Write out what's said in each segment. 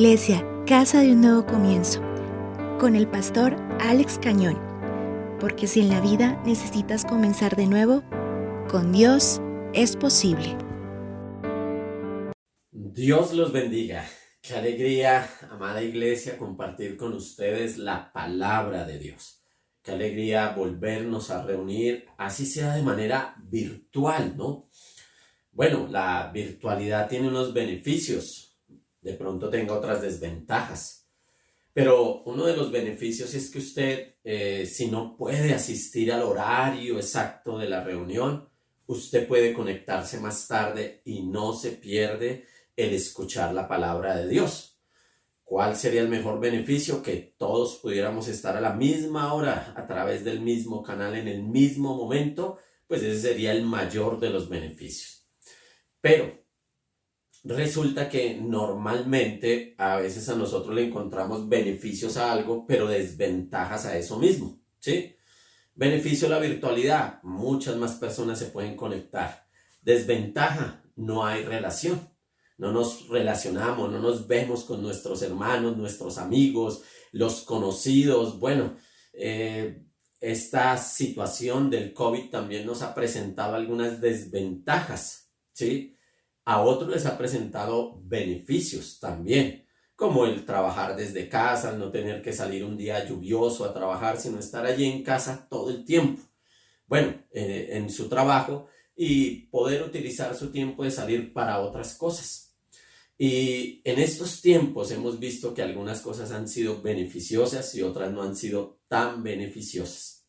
Iglesia, Casa de un Nuevo Comienzo, con el pastor Alex Cañón, porque si en la vida necesitas comenzar de nuevo, con Dios es posible. Dios los bendiga. Qué alegría, amada iglesia, compartir con ustedes la palabra de Dios. Qué alegría volvernos a reunir, así sea de manera virtual, ¿no? Bueno, la virtualidad tiene unos beneficios, de pronto tenga otras desventajas. Pero uno de los beneficios es que usted, eh, si no puede asistir al horario exacto de la reunión, usted puede conectarse más tarde y no se pierde el escuchar la palabra de Dios. ¿Cuál sería el mejor beneficio? Que todos pudiéramos estar a la misma hora, a través del mismo canal, en el mismo momento, pues ese sería el mayor de los beneficios. Pero resulta que normalmente a veces a nosotros le encontramos beneficios a algo, pero desventajas a eso mismo, ¿sí? Beneficio a la virtualidad, muchas más personas se pueden conectar. Desventaja, no hay relación. No nos relacionamos, no nos vemos con nuestros hermanos, nuestros amigos, los conocidos. Bueno, eh, esta situación del COVID también nos ha presentado algunas desventajas, ¿sí? A otros les ha presentado beneficios también, como el trabajar desde casa, el no tener que salir un día lluvioso a trabajar, sino estar allí en casa todo el tiempo. Bueno, eh, en su trabajo y poder utilizar su tiempo de salir para otras cosas. Y en estos tiempos hemos visto que algunas cosas han sido beneficiosas y otras no han sido tan beneficiosas.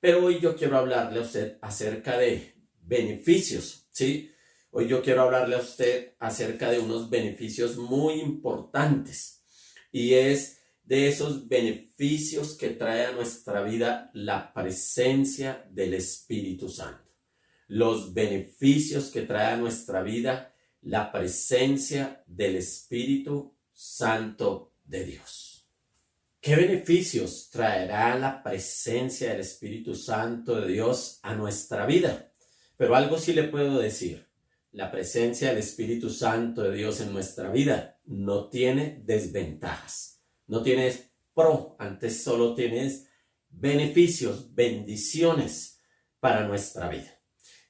Pero hoy yo quiero hablarle a usted acerca de beneficios, ¿sí? Hoy yo quiero hablarle a usted acerca de unos beneficios muy importantes y es de esos beneficios que trae a nuestra vida la presencia del Espíritu Santo. Los beneficios que trae a nuestra vida la presencia del Espíritu Santo de Dios. ¿Qué beneficios traerá la presencia del Espíritu Santo de Dios a nuestra vida? Pero algo sí le puedo decir la presencia del Espíritu Santo de Dios en nuestra vida no tiene desventajas, no tienes pro, antes solo tienes beneficios, bendiciones para nuestra vida.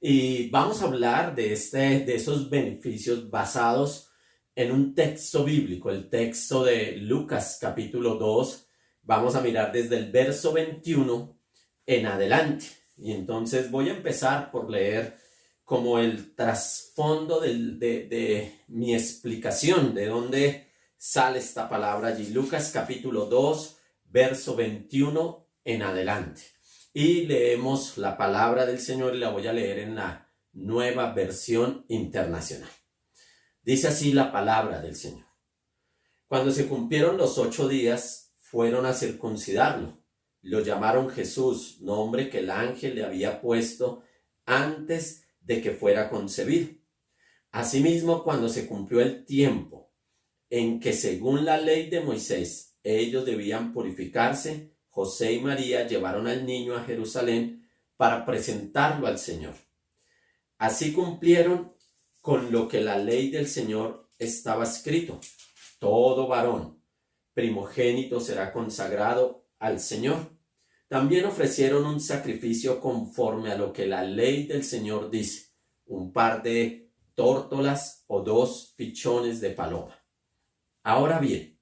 Y vamos a hablar de, este, de esos beneficios basados en un texto bíblico, el texto de Lucas capítulo 2. Vamos a mirar desde el verso 21 en adelante. Y entonces voy a empezar por leer como el trasfondo de, mi explicación de dónde sale esta palabra allí. Lucas capítulo 2, verso 21 en adelante. Y leemos la palabra del Señor y la voy a leer en la nueva versión internacional. Dice así la palabra del Señor. Cuando se cumplieron los ocho días, fueron a circuncidarlo. Lo llamaron Jesús, nombre que el ángel le había puesto antes de que fuera concebido. Asimismo, cuando se cumplió el tiempo en que según la ley de Moisés ellos debían purificarse, José y María llevaron al niño a Jerusalén para presentarlo al Señor. Así cumplieron con lo que la ley del Señor estaba escrito. Todo varón primogénito será consagrado al Señor. También ofrecieron un sacrificio conforme a lo que la ley del Señor dice, un par de tórtolas o dos pichones de paloma. Ahora bien,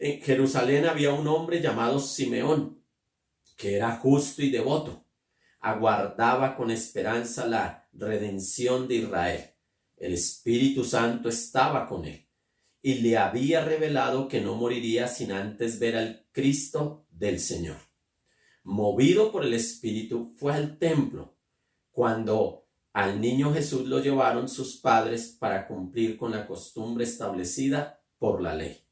en Jerusalén había un hombre llamado Simeón, que era justo y devoto, aguardaba con esperanza la redención de Israel. El Espíritu Santo estaba con él y le había revelado que no moriría sin antes ver al Cristo del Señor movido por el Espíritu, fue al templo cuando al niño Jesús lo llevaron sus padres para cumplir con la costumbre establecida por la ley.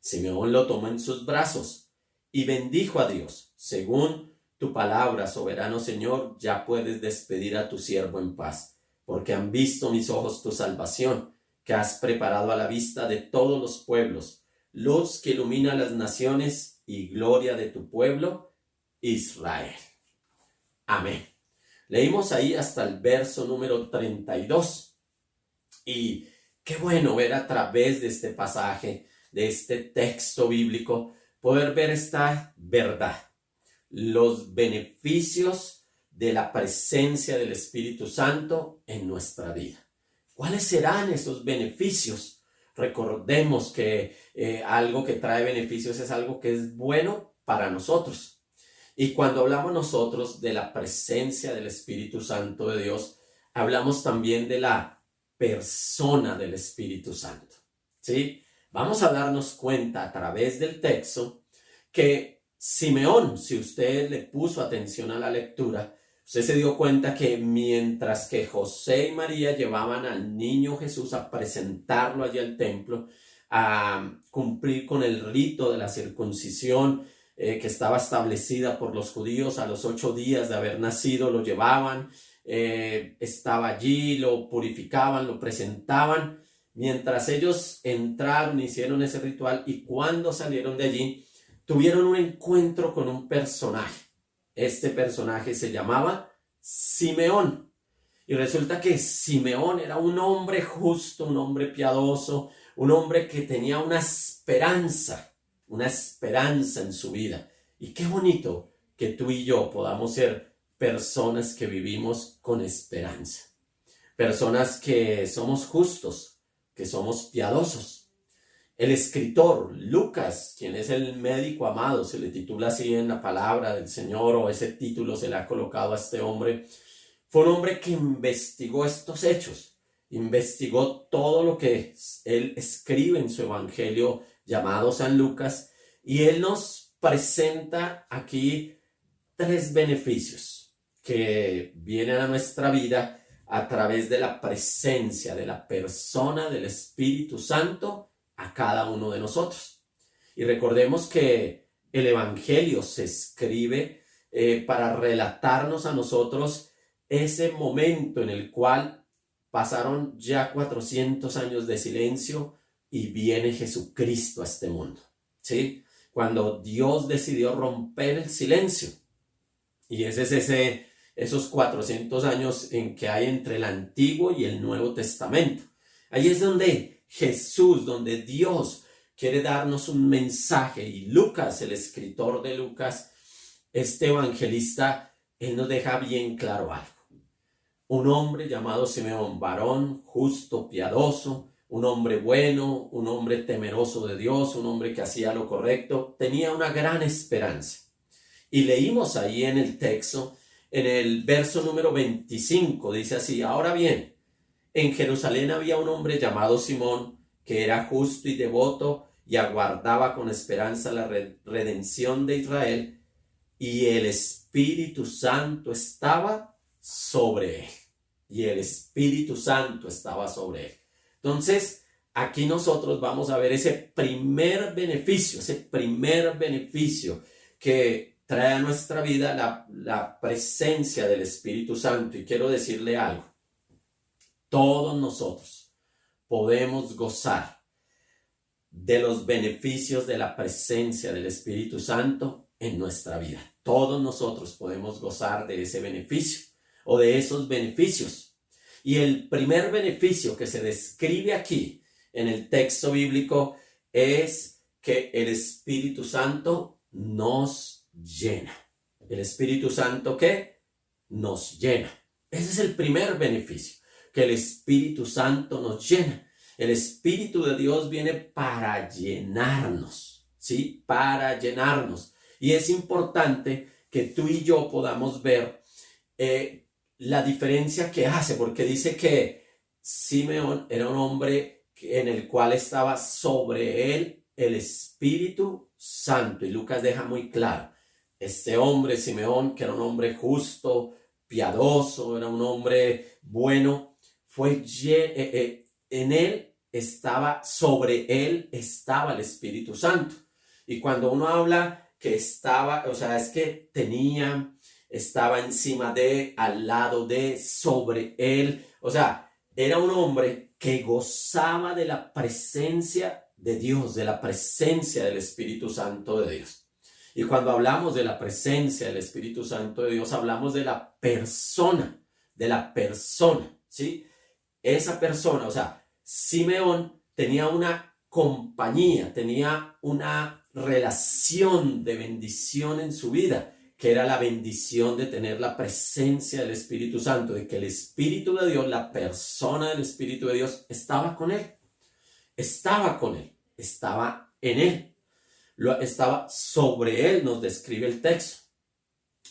Simeón lo tomó en sus brazos y bendijo a Dios. Según tu palabra, soberano Señor, ya puedes despedir a tu siervo en paz, porque han visto mis ojos tu salvación, que has preparado a la vista de todos los pueblos, luz que ilumina las naciones y gloria de tu pueblo, Israel. Amén. Leímos ahí hasta el verso número 32. Y qué bueno ver a través de este pasaje de este texto bíblico, poder ver esta verdad, los beneficios de la presencia del Espíritu Santo en nuestra vida. ¿Cuáles serán esos beneficios? Recordemos que eh, algo que trae beneficios es algo que es bueno para nosotros. Y cuando hablamos nosotros de la presencia del Espíritu Santo de Dios, hablamos también de la persona del Espíritu Santo. ¿Sí? Vamos a darnos cuenta a través del texto que Simeón, si usted le puso atención a la lectura, usted se dio cuenta que mientras que José y María llevaban al niño Jesús a presentarlo allí al templo, a cumplir con el rito de la circuncisión eh, que estaba establecida por los judíos a los ocho días de haber nacido, lo llevaban, eh, estaba allí, lo purificaban, lo presentaban, mientras ellos entraron, hicieron ese ritual y cuando salieron de allí, tuvieron un encuentro con un personaje. Este personaje se llamaba Simeón. Y resulta que Simeón era un hombre justo, un hombre piadoso, un hombre que tenía una esperanza, una esperanza en su vida. Y qué bonito que tú y yo podamos ser personas que vivimos con esperanza. Personas que somos justos, que somos piadosos, el escritor Lucas, quien es el médico amado, se le titula así en la palabra del Señor o ese título se le ha colocado a este hombre, fue un hombre que investigó estos hechos, investigó todo lo que él escribe en su evangelio llamado San Lucas y él nos presenta aquí tres beneficios que vienen a nuestra vida a través de la presencia de la persona del Espíritu Santo a cada uno de nosotros. Y recordemos que el Evangelio se escribe eh, para relatarnos a nosotros ese momento en el cual pasaron ya 400 años de silencio y viene Jesucristo a este mundo. ¿Sí? Cuando Dios decidió romper el silencio. Y ese es ese, esos 400 años en que hay entre el Antiguo y el Nuevo Testamento. Ahí es donde Jesús, donde Dios quiere darnos un mensaje. Y Lucas, el escritor de Lucas, este evangelista, él nos deja bien claro algo. Un hombre llamado Simeón, varón, justo, piadoso, un hombre bueno, un hombre temeroso de Dios, un hombre que hacía lo correcto, tenía una gran esperanza. Y leímos ahí en el texto, en el verso número 25, dice así, ahora bien, en Jerusalén había un hombre llamado Simón, que era justo y devoto y aguardaba con esperanza la redención de Israel, y el Espíritu Santo estaba sobre él. Y el Espíritu Santo estaba sobre él. Entonces, aquí nosotros vamos a ver ese primer beneficio, ese primer beneficio que trae a nuestra vida la, la presencia del Espíritu Santo. Y quiero decirle algo todos nosotros podemos gozar de los beneficios de la presencia del Espíritu Santo en nuestra vida. Todos nosotros podemos gozar de ese beneficio o de esos beneficios. Y el primer beneficio que se describe aquí en el texto bíblico es que el Espíritu Santo nos llena. El Espíritu Santo que nos llena. Ese es el primer beneficio que el Espíritu Santo nos llena. El Espíritu de Dios viene para llenarnos, ¿sí? Para llenarnos. Y es importante que tú y yo podamos ver eh, la diferencia que hace, porque dice que Simeón era un hombre en el cual estaba sobre él el Espíritu Santo. Y Lucas deja muy claro, este hombre, Simeón, que era un hombre justo, piadoso, era un hombre bueno, fue eh, eh, en él estaba, sobre él estaba el Espíritu Santo. Y cuando uno habla que estaba, o sea, es que tenía, estaba encima de, al lado de, sobre él, o sea, era un hombre que gozaba de la presencia de Dios, de la presencia del Espíritu Santo de Dios. Y cuando hablamos de la presencia del Espíritu Santo de Dios, hablamos de la persona, de la persona, ¿sí? esa persona, o sea, Simeón tenía una compañía, tenía una relación de bendición en su vida, que era la bendición de tener la presencia del Espíritu Santo, de que el Espíritu de Dios, la persona del Espíritu de Dios, estaba con él, estaba con él, estaba en él, lo, estaba sobre él, nos describe el texto.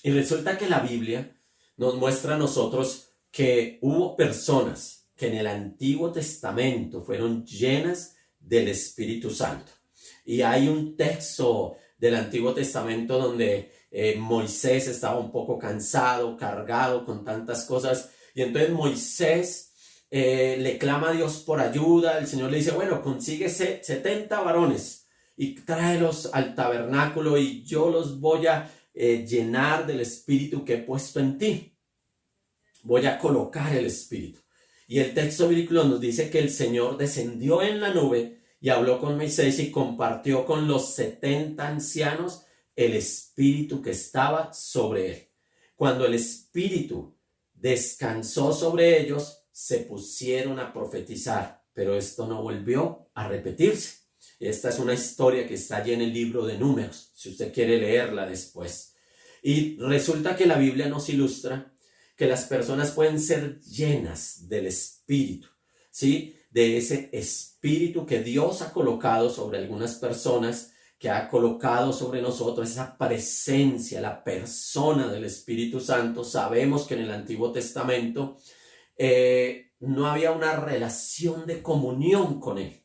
Y resulta que la Biblia nos muestra a nosotros que hubo personas que en el Antiguo Testamento fueron llenas del Espíritu Santo. Y hay un texto del Antiguo Testamento donde eh, Moisés estaba un poco cansado, cargado con tantas cosas. Y entonces Moisés eh, le clama a Dios por ayuda. El Señor le dice, bueno, consíguese 70 varones y tráelos al tabernáculo y yo los voy a eh, llenar del espíritu que he puesto en ti. Voy a colocar el espíritu. Y el texto bíblico nos dice que el Señor descendió en la nube y habló con Moisés y compartió con los setenta ancianos el espíritu que estaba sobre él. Cuando el espíritu descansó sobre ellos, se pusieron a profetizar, pero esto no volvió a repetirse. Esta es una historia que está allí en el libro de números, si usted quiere leerla después. Y resulta que la Biblia nos ilustra que las personas pueden ser llenas del Espíritu, ¿sí? De ese Espíritu que Dios ha colocado sobre algunas personas, que ha colocado sobre nosotros, esa presencia, la persona del Espíritu Santo. Sabemos que en el Antiguo Testamento eh, no había una relación de comunión con Él,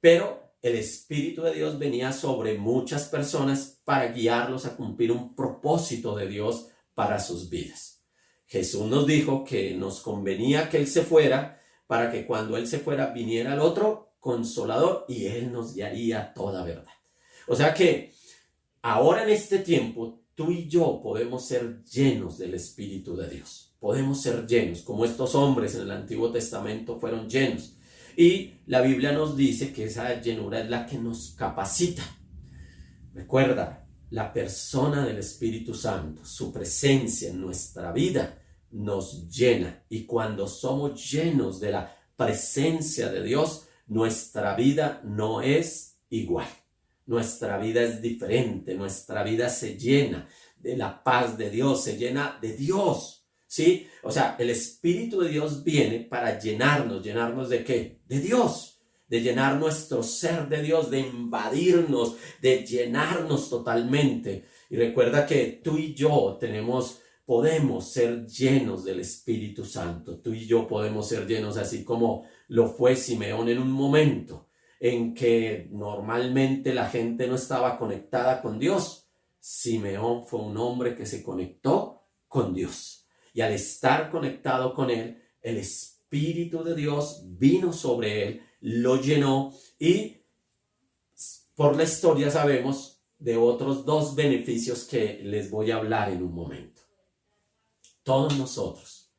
pero el Espíritu de Dios venía sobre muchas personas para guiarlos a cumplir un propósito de Dios para sus vidas. Jesús nos dijo que nos convenía que Él se fuera para que cuando Él se fuera viniera el otro consolador y Él nos guiaría toda verdad. O sea que ahora en este tiempo tú y yo podemos ser llenos del Espíritu de Dios. Podemos ser llenos, como estos hombres en el Antiguo Testamento fueron llenos. Y la Biblia nos dice que esa llenura es la que nos capacita. Recuerda, la persona del Espíritu Santo, su presencia en nuestra vida nos llena. Y cuando somos llenos de la presencia de Dios, nuestra vida no es igual. Nuestra vida es diferente, nuestra vida se llena de la paz de Dios, se llena de Dios. ¿Sí? O sea, el Espíritu de Dios viene para llenarnos, llenarnos de qué? De Dios de llenar nuestro ser de Dios, de invadirnos, de llenarnos totalmente. Y recuerda que tú y yo tenemos, podemos ser llenos del Espíritu Santo. Tú y yo podemos ser llenos así como lo fue Simeón en un momento en que normalmente la gente no estaba conectada con Dios. Simeón fue un hombre que se conectó con Dios. Y al estar conectado con Él, el Espíritu de Dios vino sobre Él lo llenó y por la historia sabemos de otros dos beneficios que les voy a hablar en un momento. Todos nosotros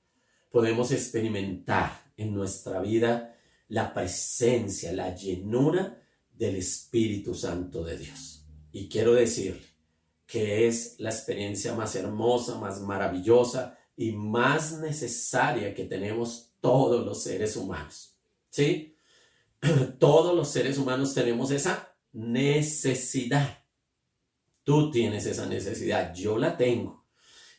podemos experimentar en nuestra vida la presencia, la llenura del Espíritu Santo de Dios. Y quiero decirle que es la experiencia más hermosa, más maravillosa y más necesaria que tenemos todos los seres humanos. ¿Sí? todos los seres humanos tenemos esa necesidad. Tú tienes esa necesidad, yo la tengo.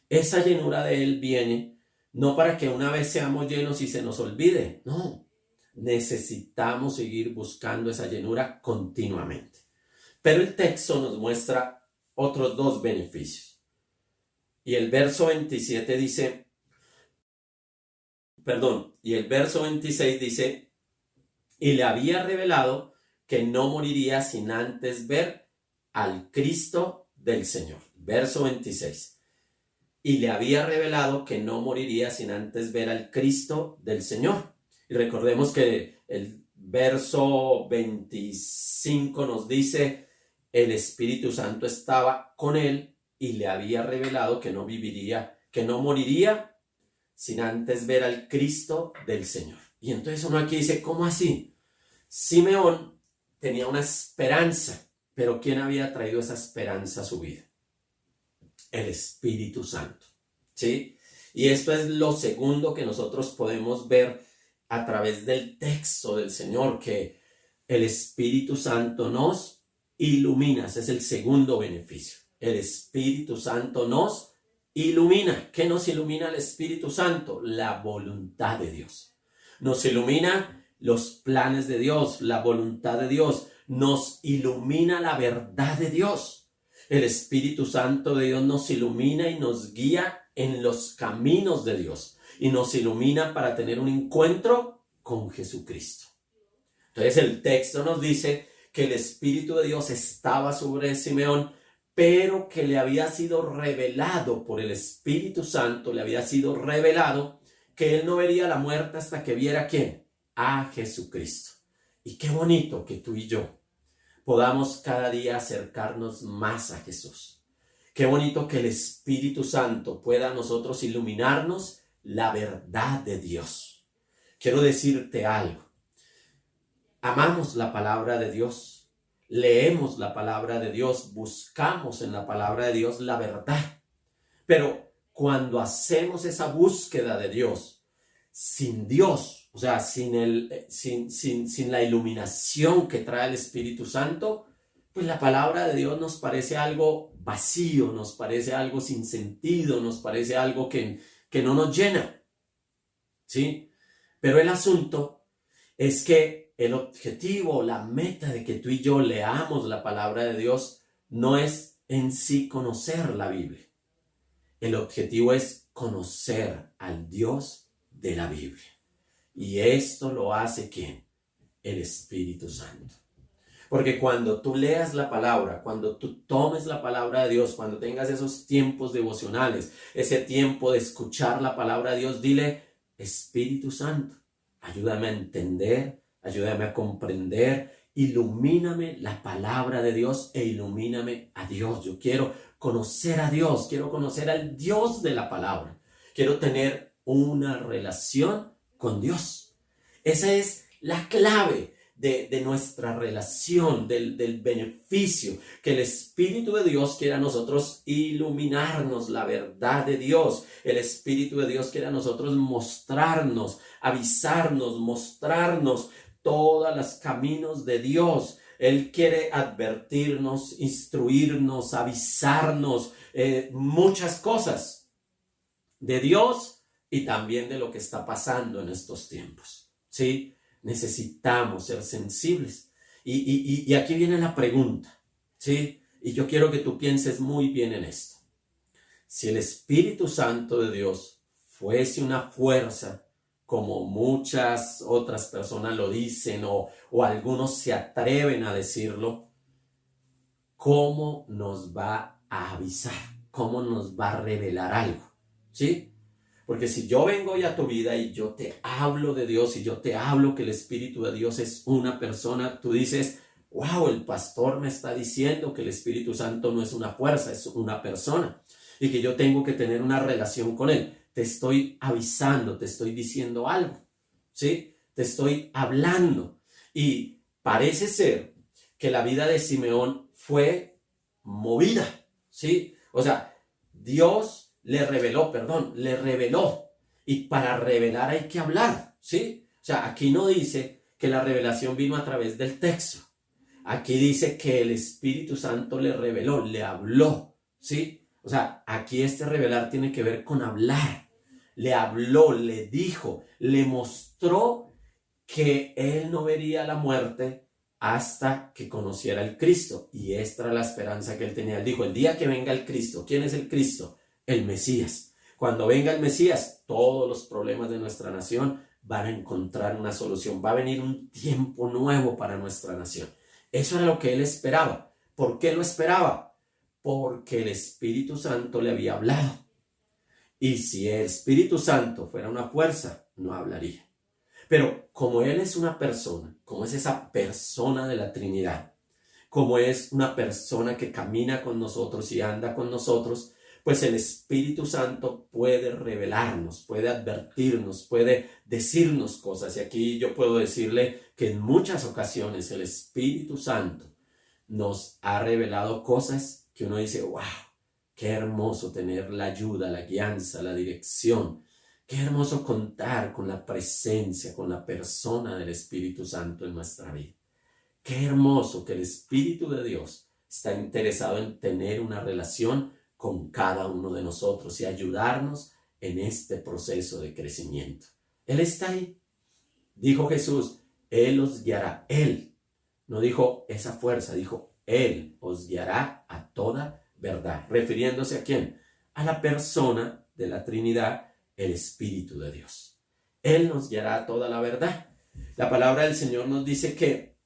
Esa llenura de Él viene no para que una vez seamos llenos y se nos olvide, no. Necesitamos seguir buscando esa llenura continuamente. Pero el texto nos muestra otros dos beneficios. Y el verso 27 dice, perdón, y el verso 26 dice, y le había revelado que no moriría sin antes ver al Cristo del Señor. Verso 26. Y le había revelado que no moriría sin antes ver al Cristo del Señor. Y recordemos que el verso 25 nos dice, el Espíritu Santo estaba con él y le había revelado que no viviría, que no moriría sin antes ver al Cristo del Señor. Y entonces uno aquí dice, ¿cómo así? Simeón tenía una esperanza, pero ¿quién había traído esa esperanza a su vida? El Espíritu Santo. ¿Sí? Y esto es lo segundo que nosotros podemos ver a través del texto del Señor, que el Espíritu Santo nos ilumina. Ese es el segundo beneficio. El Espíritu Santo nos ilumina. ¿Qué nos ilumina el Espíritu Santo? La voluntad de Dios. Nos ilumina los planes de Dios, la voluntad de Dios. Nos ilumina la verdad de Dios. El Espíritu Santo de Dios nos ilumina y nos guía en los caminos de Dios y nos ilumina para tener un encuentro con Jesucristo. Entonces el texto nos dice que el Espíritu de Dios estaba sobre Simeón, pero que le había sido revelado por el Espíritu Santo, le había sido revelado que él no vería la muerte hasta que viera a quién, a Jesucristo. Y qué bonito que tú y yo podamos cada día acercarnos más a Jesús. Qué bonito que el Espíritu Santo pueda nosotros iluminarnos la verdad de Dios. Quiero decirte algo. Amamos la palabra de Dios, leemos la palabra de Dios, buscamos en la palabra de Dios la verdad. Pero cuando hacemos esa búsqueda de Dios, sin Dios, o sea, sin, el, eh, sin, sin, sin la iluminación que trae el Espíritu Santo, pues la palabra de Dios nos parece algo vacío, nos parece algo sin sentido, nos parece algo que, que no nos llena. ¿Sí? Pero el asunto es que el objetivo, la meta de que tú y yo leamos la palabra de Dios no es en sí conocer la Biblia. El objetivo es conocer al Dios de la Biblia. Y esto lo hace quién? El Espíritu Santo. Porque cuando tú leas la palabra, cuando tú tomes la palabra de Dios, cuando tengas esos tiempos devocionales, ese tiempo de escuchar la palabra de Dios, dile, Espíritu Santo, ayúdame a entender, ayúdame a comprender, ilumíname la palabra de Dios e ilumíname a Dios. Yo quiero conocer a Dios, quiero conocer al Dios de la palabra, quiero tener una relación con Dios. Esa es la clave de, nuestra relación, del, del, beneficio, que el Espíritu de Dios quiera a nosotros iluminarnos la verdad de Dios. El Espíritu de Dios quiere a nosotros mostrarnos, avisarnos, mostrarnos todos los caminos de Dios. Él quiere advertirnos, instruirnos, avisarnos eh, muchas cosas de Dios y también de lo que está pasando en estos tiempos. ¿Sí? Necesitamos ser sensibles. Y, aquí viene la pregunta, ¿sí? Y yo quiero que tú pienses muy bien en esto. Si el Espíritu Santo de Dios fuese una fuerza, como muchas otras personas lo dicen o, o algunos se atreven a decirlo, ¿cómo nos va a avisar? ¿Cómo nos va a revelar algo? ¿Sí? Porque si yo vengo hoy a tu vida y yo te hablo de Dios y yo te hablo que el Espíritu de Dios es una persona, tú dices, wow, el pastor me está diciendo que el Espíritu Santo no es una fuerza, es una persona y que yo tengo que tener una relación con Él. Te estoy avisando, te estoy diciendo algo, ¿sí? Te estoy hablando. Y parece ser que la vida de Simeón fue movida, ¿sí? O sea, Dios le reveló, perdón, le reveló. Y para revelar hay que hablar, ¿sí? O sea, aquí no dice que la revelación vino a través del texto. Aquí dice que el Espíritu Santo le reveló, le habló, ¿sí? O sea, aquí este revelar tiene que ver con hablar. Le habló, le dijo, le mostró que él no vería la muerte hasta que conociera el Cristo. Y esta era la esperanza que él tenía. Él dijo, el día que venga el Cristo, ¿quién es el Cristo? El Mesías. Cuando venga el Mesías, todos los problemas de nuestra nación van a encontrar una solución. Va a venir un tiempo nuevo para nuestra nación. Eso era lo que él esperaba. ¿Por qué lo esperaba? Porque el Espíritu Santo le había hablado. Y si el Espíritu Santo fuera una fuerza, no hablaría. Pero como Él es una persona, como es esa persona de la Trinidad, como es una persona que camina con nosotros y anda con nosotros, pues el Espíritu Santo puede revelarnos, puede advertirnos, puede decirnos cosas. Y aquí yo puedo decirle que en muchas ocasiones el Espíritu Santo nos ha revelado cosas que uno dice, wow, qué hermoso tener la ayuda, la guianza, la dirección. Qué hermoso contar con la presencia, con la persona del Espíritu Santo en nuestra vida. Qué hermoso que el Espíritu de Dios está interesado en tener una relación con cada uno de nosotros y ayudarnos en este proceso de crecimiento. Él está ahí. Dijo Jesús, Él os guiará. Él. No dijo esa fuerza, dijo Él os guiará a toda verdad. Refiriéndose a quién? A la persona de la Trinidad, el Espíritu de Dios. Él nos guiará a toda la verdad. La palabra del Señor nos dice que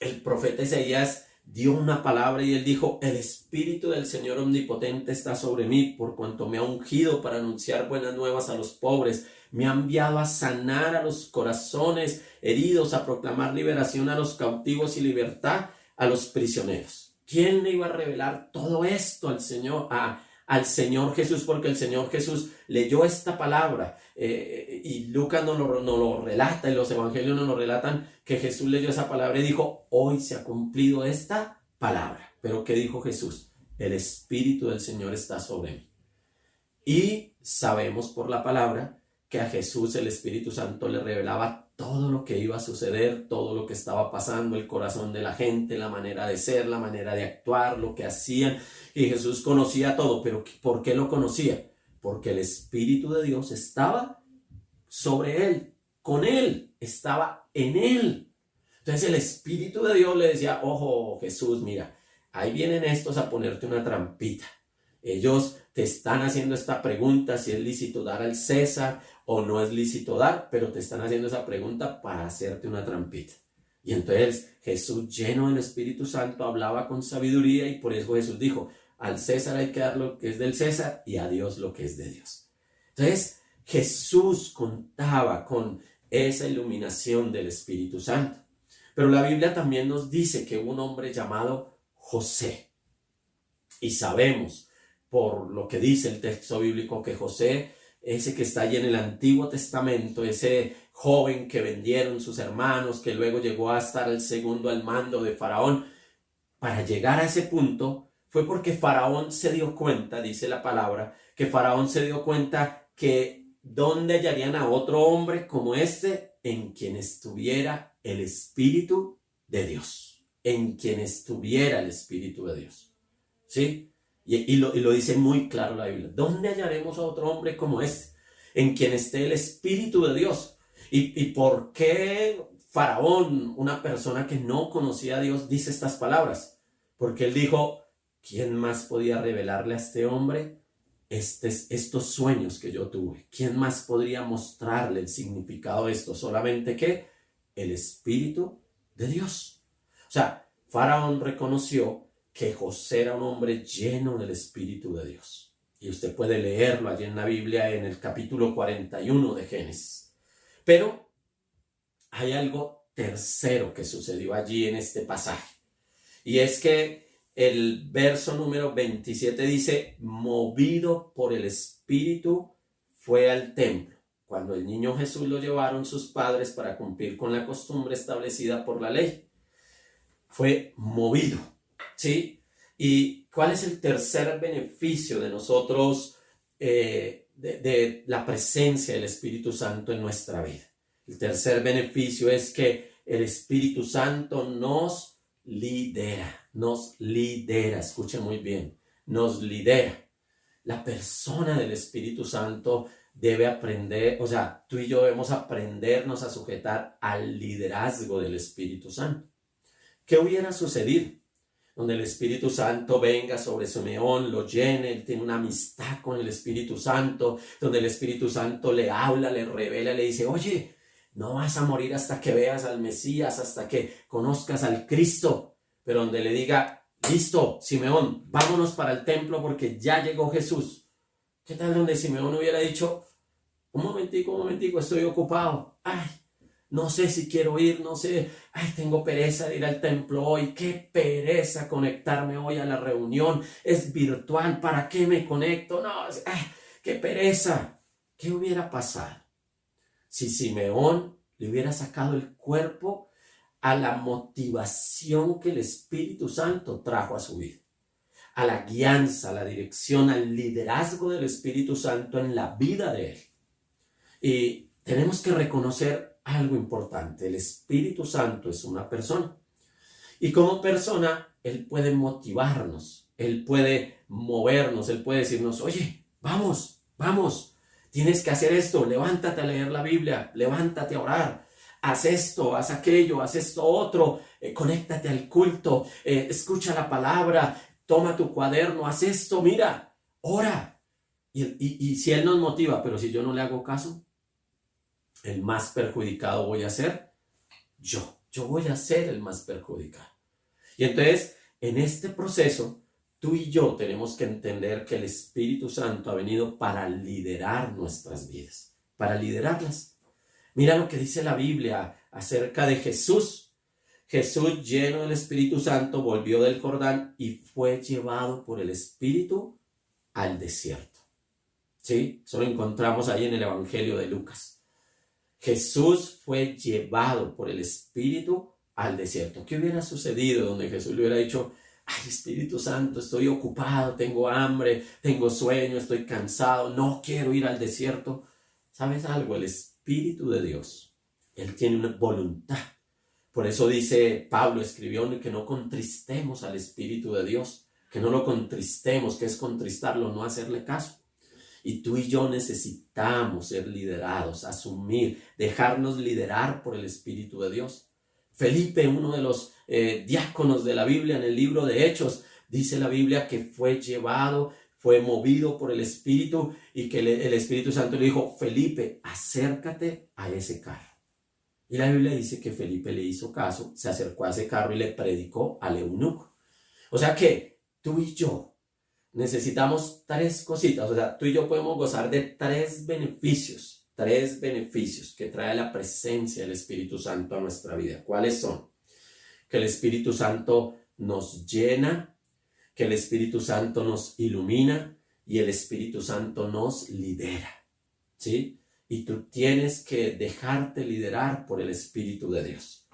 el profeta Isaías dio una palabra y él dijo, el Espíritu del Señor Omnipotente está sobre mí por cuanto me ha ungido para anunciar buenas nuevas a los pobres, me ha enviado a sanar a los corazones heridos, a proclamar liberación a los cautivos y libertad a los prisioneros. ¿Quién le iba a revelar todo esto al Señor? A, al Señor Jesús, porque el Señor Jesús leyó esta palabra eh, y Lucas nos lo, lo relata y los evangelios nos lo relatan que Jesús leyó esa palabra y dijo, hoy se ha cumplido esta palabra. Pero ¿qué dijo Jesús? El Espíritu del Señor está sobre mí. Y sabemos por la palabra que a Jesús el Espíritu Santo le revelaba todo lo que iba a suceder, todo lo que estaba pasando, el corazón de la gente, la manera de ser, la manera de actuar, lo que hacían. Y Jesús conocía todo, pero ¿por qué lo conocía? Porque el Espíritu de Dios estaba sobre él, con él, estaba en él. Entonces el Espíritu de Dios le decía, ojo Jesús, mira, ahí vienen estos a ponerte una trampita. Ellos te están haciendo esta pregunta si es lícito dar al César o no es lícito dar, pero te están haciendo esa pregunta para hacerte una trampita. Y entonces Jesús, lleno del Espíritu Santo, hablaba con sabiduría y por eso Jesús dijo, al César hay que dar lo que es del César y a Dios lo que es de Dios. Entonces Jesús contaba con esa iluminación del Espíritu Santo. Pero la Biblia también nos dice que un hombre llamado José. Y sabemos por lo que dice el texto bíblico que José, ese que está allí en el Antiguo Testamento, ese joven que vendieron sus hermanos, que luego llegó a estar el segundo al mando de Faraón, para llegar a ese punto fue porque Faraón se dio cuenta, dice la palabra, que Faraón se dio cuenta que dónde hallarían a otro hombre como este en quien estuviera el Espíritu de Dios, en quien estuviera el Espíritu de Dios. ¿Sí? Y, lo, dice muy claro la Biblia. ¿Dónde hallaremos a otro hombre como este? En quien esté el Espíritu de Dios. ¿Y, y por qué Faraón, una persona que no conocía a Dios, dice estas palabras? Porque él dijo, ¿quién más podía revelarle a este hombre estos sueños que yo tuve? ¿Quién más podría mostrarle el significado de esto? Solamente que el Espíritu de Dios. O sea, Faraón reconoció que José era un hombre lleno del Espíritu de Dios. Y usted puede leerlo allí en la Biblia en el capítulo 41 de Génesis. Pero hay algo tercero que sucedió allí en este pasaje. Y es que el verso número 27 dice, movido por el Espíritu, fue al templo. Cuando el niño Jesús lo llevaron sus padres para cumplir con la costumbre establecida por la ley. Fue movido ¿sí? ¿Y cuál es el tercer beneficio de nosotros, eh, de, la presencia del Espíritu Santo en nuestra vida? El tercer beneficio es que el Espíritu Santo nos lidera, nos lidera, escuchen muy bien, nos lidera. La persona del Espíritu Santo debe aprender, o sea, tú y yo debemos aprendernos a sujetar al liderazgo del Espíritu Santo. ¿Qué hubiera sucedido donde el Espíritu Santo venga sobre Simeón, lo llene, tiene una amistad con el Espíritu Santo, donde el Espíritu Santo le habla, le revela, le dice, oye, no vas a morir hasta que veas al Mesías, hasta que conozcas al Cristo, pero donde le diga, listo, Simeón, vámonos para el templo porque ya llegó Jesús. ¿Qué tal donde Simeón hubiera dicho, un momentico, un momentico, estoy ocupado, ay, no sé si quiero ir, no sé, ay, tengo pereza de ir al templo hoy, qué pereza conectarme hoy a la reunión, es virtual, ¿para qué me conecto? No, ay, qué pereza. ¿Qué hubiera pasado si Simeón le hubiera sacado el cuerpo a la motivación que el Espíritu Santo trajo a su vida? A la guianza, a la dirección, al liderazgo del Espíritu Santo en la vida de él. Y tenemos que reconocer algo importante. El Espíritu Santo es una persona. Y como persona, Él puede motivarnos, Él puede movernos, Él puede decirnos, oye, vamos, vamos, tienes que hacer esto, levántate a leer la Biblia, levántate a orar, haz esto, haz aquello, haz esto otro, eh, conéctate al culto, eh, escucha la palabra, toma tu cuaderno, haz esto, mira, ora. Y, y si Él nos motiva, pero si yo no le hago caso, el más perjudicado voy a ser yo. Yo voy a ser el más perjudicado. Y entonces, en este proceso, tú y yo tenemos que entender que el Espíritu Santo ha venido para liderar nuestras vidas, para liderarlas. Mira lo que dice la Biblia acerca de Jesús. Jesús, lleno del Espíritu Santo, volvió del Jordán y fue llevado por el Espíritu al desierto. ¿Sí? Eso lo encontramos ahí en el Evangelio de Lucas. Jesús fue llevado por el Espíritu al desierto. ¿Qué hubiera sucedido donde Jesús le hubiera dicho, ay Espíritu Santo, estoy ocupado, tengo hambre, tengo sueño, estoy cansado, no quiero ir al desierto? ¿Sabes algo? El Espíritu de Dios, Él tiene una voluntad. Por eso dice Pablo, escribió que no contristemos al Espíritu de Dios, que no lo contristemos, que es contristarlo, no hacerle caso. Y tú y yo necesitamos ser liderados, asumir, dejarnos liderar por el Espíritu de Dios. Felipe, uno de los eh, diáconos de la Biblia en el libro de Hechos, dice la Biblia que fue llevado, fue movido por el Espíritu y que el Espíritu Santo le dijo, Felipe, acércate a ese carro. Y la Biblia dice que Felipe le hizo caso, se acercó a ese carro y le predicó al eunuco. O sea que tú y yo necesitamos tres cositas. O sea, tú y yo podemos gozar de tres beneficios, tres beneficios que trae la presencia del Espíritu Santo a nuestra vida. ¿Cuáles son? Que el Espíritu Santo nos llena, que el Espíritu Santo nos ilumina y el Espíritu Santo nos lidera. ¿Sí? Y tú tienes que dejarte liderar por el Espíritu de Dios.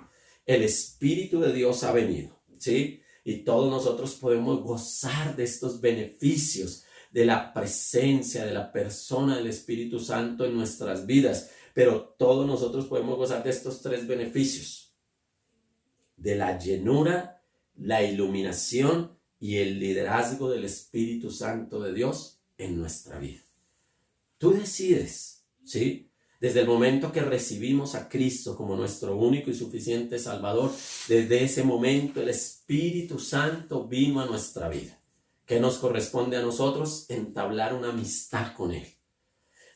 El Espíritu de Dios ha venido, ¿sí? Y todos nosotros podemos gozar de estos beneficios de la presencia de la persona del Espíritu Santo en nuestras vidas. Pero todos nosotros podemos gozar de estos tres beneficios. De la llenura, la iluminación y el liderazgo del Espíritu Santo de Dios en nuestra vida. Tú decides, ¿sí? Desde el momento que recibimos a Cristo como nuestro único y suficiente Salvador, desde ese momento el Espíritu Santo vino a nuestra vida. ¿Qué nos corresponde a nosotros? Entablar una amistad con Él.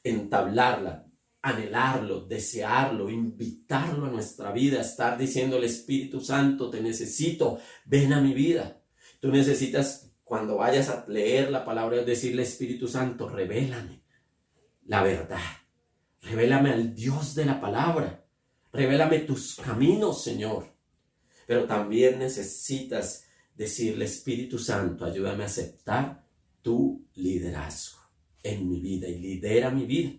Entablarla, anhelarlo, desearlo, invitarlo a nuestra vida, estar diciendo al Espíritu Santo, te necesito, ven a mi vida. Tú necesitas, cuando vayas a leer la palabra, decirle Espíritu Santo, revélame la verdad Revélame al Dios de la palabra. Revélame tus caminos, Señor. Pero también necesitas decirle, Espíritu Santo, ayúdame a aceptar tu liderazgo en mi vida y lidera mi vida.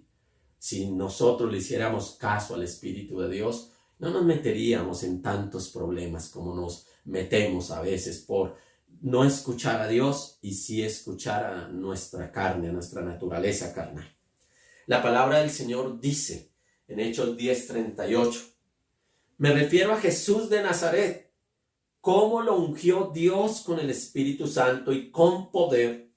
Si nosotros le hiciéramos caso al Espíritu de Dios, no nos meteríamos en tantos problemas como nos metemos a veces por no escuchar a Dios y sí escuchar a nuestra carne, a nuestra naturaleza carnal. La palabra del Señor dice en Hechos 10:38, me refiero a Jesús de Nazaret, cómo lo ungió Dios con el Espíritu Santo y con poder,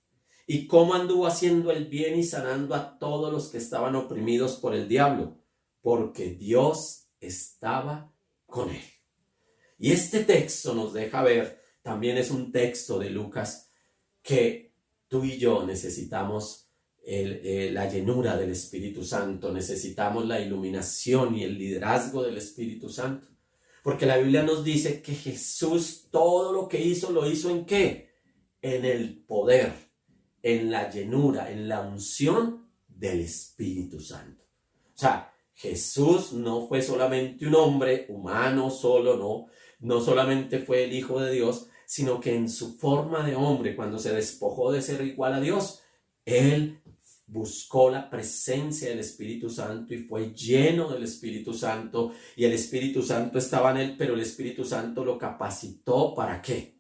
y cómo anduvo haciendo el bien y sanando a todos los que estaban oprimidos por el diablo, porque Dios estaba con él. Y este texto nos deja ver, también es un texto de Lucas, que tú y yo necesitamos eh, la llenura del Espíritu Santo, necesitamos la iluminación y el liderazgo del Espíritu Santo. Porque la Biblia nos dice que Jesús todo lo que hizo lo hizo en qué? En el poder, en la llenura, en la unción del Espíritu Santo. O sea, Jesús no fue solamente un hombre humano solo, no, no solamente fue el Hijo de Dios, sino que en su forma de hombre, cuando se despojó de ser igual a Dios, Él buscó la presencia del Espíritu Santo y fue lleno del Espíritu Santo y el Espíritu Santo estaba en él, pero el Espíritu Santo lo capacitó para qué?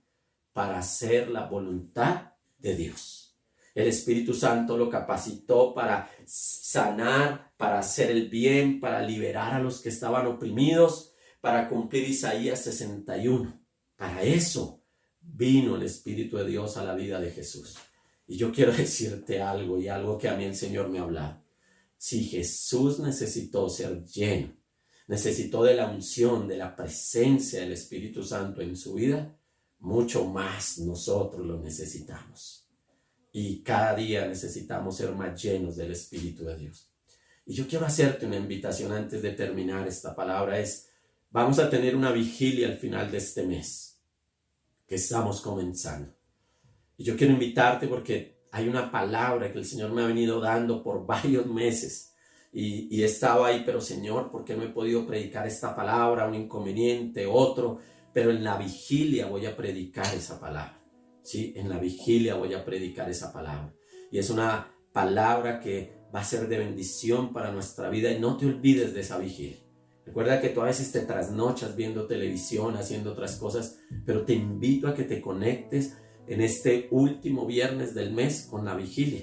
Para hacer la voluntad de Dios. El Espíritu Santo lo capacitó para sanar, para hacer el bien, para liberar a los que estaban oprimidos, para cumplir Isaías 61 Para eso vino el Espíritu de Dios a la vida de Jesús. Y yo quiero decirte algo y algo que a mí el Señor me ha. Si Jesús necesitó ser lleno, necesitó de la unción, de la presencia del Espíritu Santo en su vida, mucho más nosotros lo necesitamos. Y cada día necesitamos ser más llenos del Espíritu de Dios. Y yo quiero hacerte una invitación antes de terminar esta palabra. Es, vamos a tener una vigilia al final de este mes que estamos comenzando. Y yo quiero invitarte porque hay una palabra que el Señor me ha venido dando por varios meses. Y, y he estado ahí, pero Señor, ¿por qué no he podido predicar esta palabra? Un inconveniente, otro. Pero en la vigilia voy a predicar esa palabra. Sí, en la vigilia voy a predicar esa palabra. Y es una palabra que va a ser de bendición para nuestra vida y no te olvides de esa vigilia. Recuerda que tú a veces te trasnochas viendo televisión, haciendo otras cosas, pero te invito a que te conectes en este último viernes del mes con la vigilia,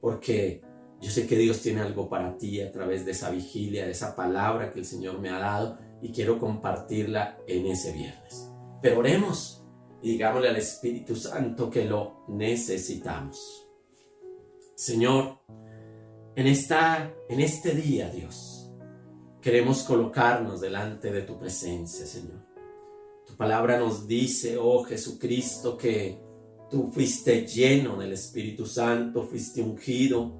porque yo sé que Dios tiene algo para ti a través de esa vigilia, de esa palabra que el Señor me ha dado y quiero compartirla en ese viernes. Pero oremos y digámosle al Espíritu Santo que lo necesitamos. Señor, en, esta, en este día, Dios, queremos colocarnos delante de tu presencia, Señor. Tu palabra nos dice, oh Jesucristo, que tú fuiste lleno del Espíritu Santo, fuiste ungido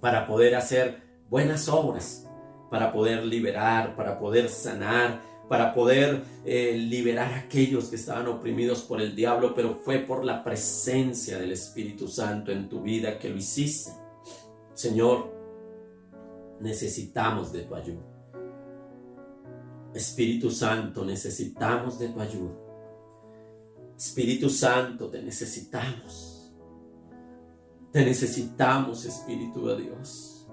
para poder hacer buenas obras, para poder liberar, para poder sanar, para poder eh, liberar a aquellos que estaban oprimidos por el diablo, pero fue por la presencia del Espíritu Santo en tu vida que lo hiciste. Señor, necesitamos de tu ayuda. Espíritu Santo, necesitamos de tu ayuda. Espíritu Santo, te necesitamos. Te necesitamos, Espíritu de Dios.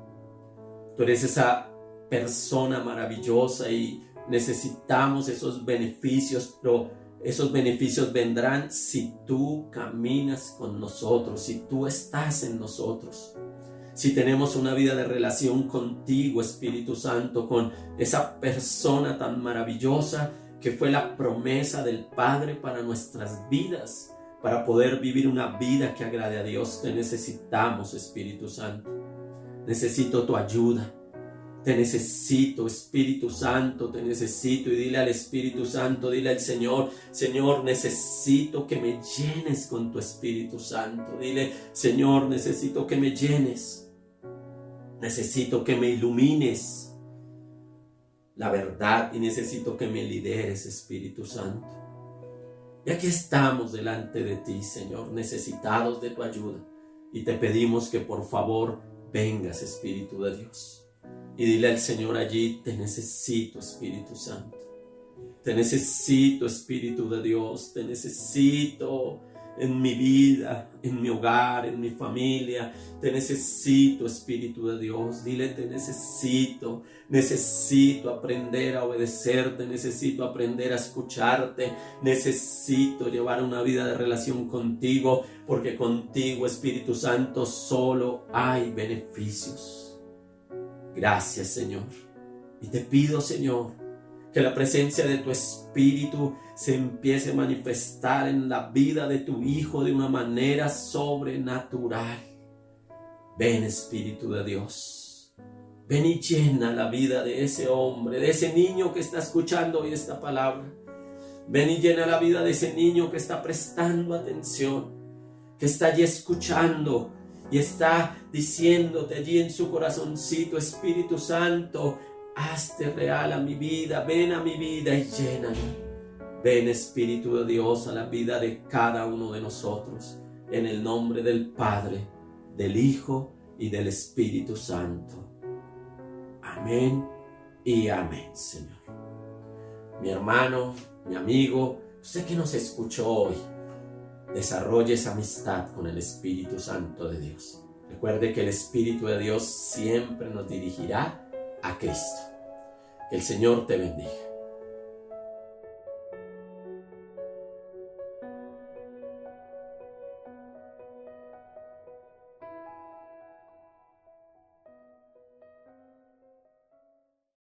Tú eres esa persona maravillosa y necesitamos esos beneficios, pero esos beneficios vendrán si tú caminas con nosotros, si tú estás en nosotros. Si tenemos una vida de relación contigo, Espíritu Santo, con esa persona tan maravillosa que fue la promesa del Padre para nuestras vidas, para poder vivir una vida que agrade a Dios, te necesitamos, Espíritu Santo. Necesito tu ayuda. Te necesito, Espíritu Santo, te necesito. Y dile al Espíritu Santo, dile al Señor, Señor, necesito que me llenes con tu Espíritu Santo. Dile, Señor, necesito que me llenes. Necesito que me ilumines la verdad y necesito que me lideres, Espíritu Santo. Y aquí estamos delante de ti, Señor, necesitados de tu ayuda. Y te pedimos que por favor vengas, Espíritu de Dios y dile al Señor allí, te necesito Espíritu Santo. Te necesito Espíritu de Dios. Te necesito en mi vida, en mi hogar, en mi familia. Te necesito Espíritu de Dios. Dile, te necesito. Necesito aprender a obedecerte. Necesito aprender a escucharte. Necesito llevar una vida de relación contigo. Porque contigo, Espíritu Santo, solo hay beneficios. Gracias, Señor. Y te pido, Señor, que la presencia de tu Espíritu se empiece a manifestar en la vida de tu Hijo de una manera sobrenatural. Ven, Espíritu de Dios. Ven y llena la vida de ese hombre, de ese niño que está escuchando hoy esta palabra. Ven y llena la vida de ese niño que está prestando atención, que está allí escuchando y está diciéndote allí en su corazoncito, Espíritu Santo, hazte real a mi vida, ven a mi vida y lléname. Ven Espíritu de Dios a la vida de cada uno de nosotros, en el nombre del Padre, del Hijo y del Espíritu Santo. Amén y amén, Señor. Mi hermano, mi amigo, usted que nos escuchó hoy, desarrolle esa amistad con el Espíritu Santo de Dios. Recuerde que el Espíritu de Dios siempre nos dirigirá a Cristo. Que el Señor te bendiga.